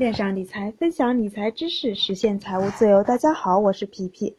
链上理财，分享理财知识，实现财务自由。大家好，我是皮皮。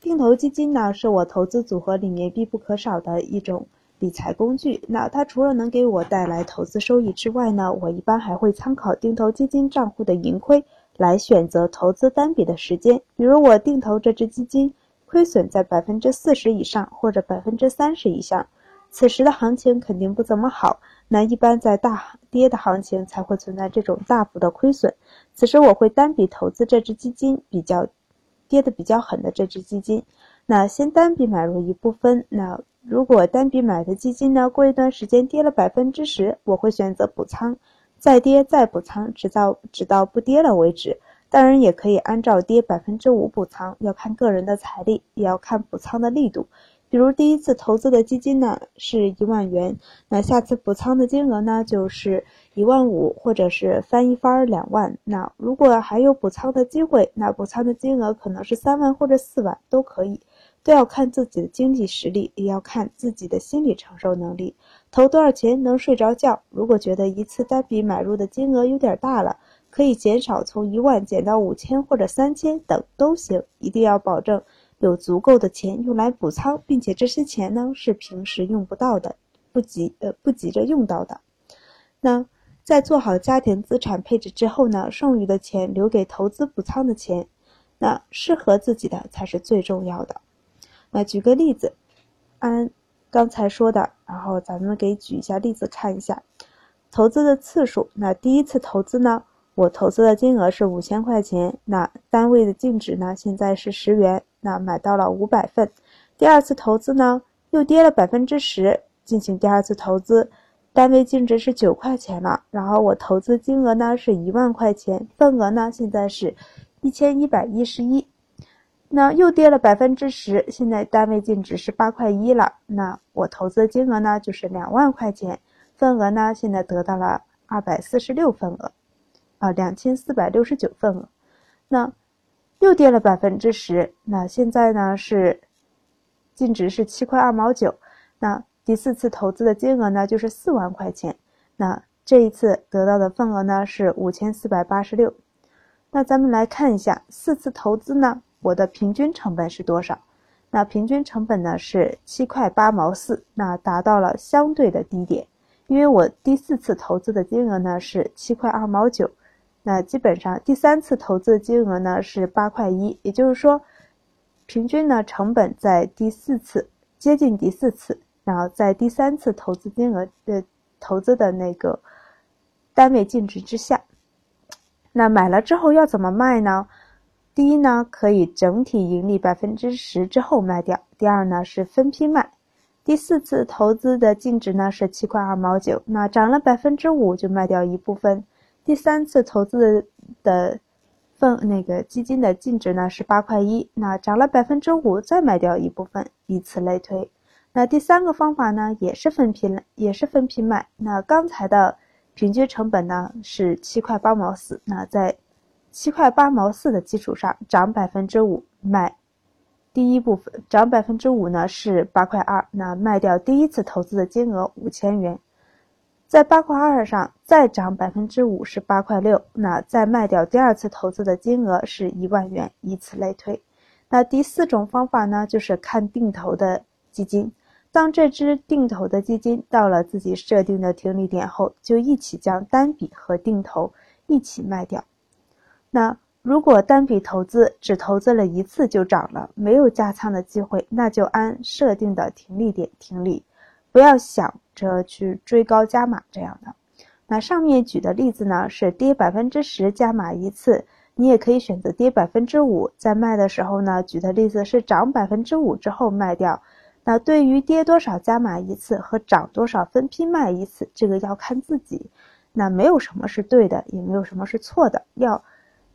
定投基金呢，是我投资组合里面必不可少的一种理财工具。那它除了能给我带来投资收益之外呢，我一般还会参考定投基金账户的盈亏来选择投资单笔的时间。比如我定投这只基金，亏损在百分之四十以上或者百分之三十以上，此时的行情肯定不怎么好。那一般在大跌的行情才会存在这种大幅的亏损，此时我会单笔投资这只基金比较跌的比较狠的这只基金，那先单笔买入一部分。那如果单笔买的基金呢，过一段时间跌了百分之十，我会选择补仓，再跌再补仓，直到直到不跌了为止。当然也可以按照跌百分之五补仓，要看个人的财力，也要看补仓的力度。比如第一次投资的基金呢是一万元，那下次补仓的金额呢就是一万五，或者是翻一番两万。那如果还有补仓的机会，那补仓的金额可能是三万或者四万都可以，都要看自己的经济实力，也要看自己的心理承受能力。投多少钱能睡着觉？如果觉得一次单笔买入的金额有点大了，可以减少，从一万减到五千或者三千等都行，一定要保证。有足够的钱用来补仓，并且这些钱呢是平时用不到的，不急呃不急着用到的。那在做好家庭资产配置之后呢，剩余的钱留给投资补仓的钱，那适合自己的才是最重要的。那举个例子，按刚才说的，然后咱们给举一下例子看一下，投资的次数。那第一次投资呢？我投资的金额是五千块钱，那单位的净值呢？现在是十元，那买到了五百份。第二次投资呢，又跌了百分之十，进行第二次投资，单位净值是九块钱了。然后我投资金额呢是一万块钱，份额呢现在是一千一百一十一，那又跌了百分之十，现在单位净值是八块一了。那我投资金额呢就是两万块钱，份额呢现在得到了二百四十六份额。啊，两千四百六十九份额，那又跌了百分之十。那现在呢是净值是七块二毛九。那第四次投资的金额呢就是四万块钱。那这一次得到的份额呢是五千四百八十六。那咱们来看一下四次投资呢，我的平均成本是多少？那平均成本呢是七块八毛四，那达到了相对的低点。因为我第四次投资的金额呢是七块二毛九。那基本上第三次投资金额呢是八块一，也就是说，平均呢成本在第四次接近第四次，然后在第三次投资金额的投资的那个单位净值之下。那买了之后要怎么卖呢？第一呢，可以整体盈利百分之十之后卖掉；第二呢是分批卖。第四次投资的净值呢是七块二毛九，那涨了百分之五就卖掉一部分。第三次投资的份那个基金的净值呢是八块一，那涨了百分之五，再卖掉一部分，以此类推。那第三个方法呢也是分批也是分批卖。那刚才的平均成本呢是七块八毛四，那在七块八毛四的基础上涨百分之五卖第一部分，涨百分之五呢是八块二，那卖掉第一次投资的金额五千元。在八块二上再涨百分之五是八块六，那再卖掉第二次投资的金额是一万元，以此类推。那第四种方法呢，就是看定投的基金。当这只定投的基金到了自己设定的停利点后，就一起将单笔和定投一起卖掉。那如果单笔投资只投资了一次就涨了，没有加仓的机会，那就按设定的停利点停利。不要想这去追高加码这样的。那上面举的例子呢，是跌百分之十加码一次，你也可以选择跌百分之五，在卖的时候呢，举的例子是涨百分之五之后卖掉。那对于跌多少加码一次和涨多少分批卖一次，这个要看自己。那没有什么是对的，也没有什么是错的，要，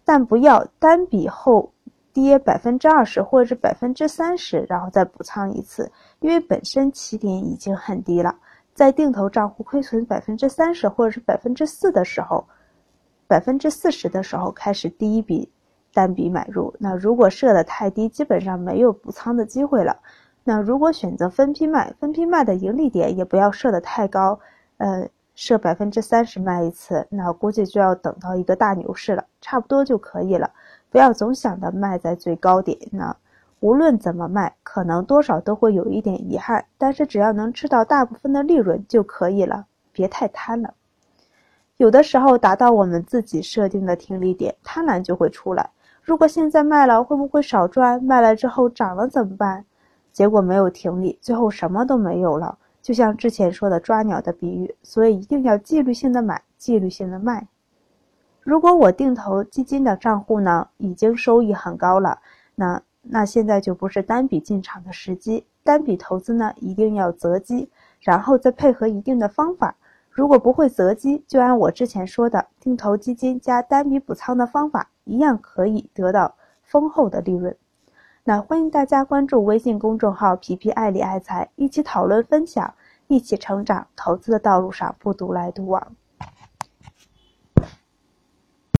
但不要单笔后。跌百分之二十或者是百分之三十，然后再补仓一次，因为本身起点已经很低了。在定投账户亏损百分之三十或者是百分之四的时候，百分之四十的时候开始第一笔单笔买入。那如果设的太低，基本上没有补仓的机会了。那如果选择分批卖，分批卖的盈利点也不要设的太高，呃，设百分之三十卖一次，那估计就要等到一个大牛市了，差不多就可以了。不要总想着卖在最高点，那无论怎么卖，可能多少都会有一点遗憾，但是只要能吃到大部分的利润就可以了，别太贪了。有的时候达到我们自己设定的停利点，贪婪就会出来。如果现在卖了，会不会少赚？卖了之后涨了怎么办？结果没有停利，最后什么都没有了。就像之前说的抓鸟的比喻，所以一定要纪律性的买，纪律性的卖。如果我定投基金的账户呢，已经收益很高了，那那现在就不是单笔进场的时机，单笔投资呢一定要择机，然后再配合一定的方法。如果不会择机，就按我之前说的定投基金加单笔补仓的方法，一样可以得到丰厚的利润。那欢迎大家关注微信公众号“皮皮爱理爱财”，一起讨论分享，一起成长。投资的道路上不独来独往。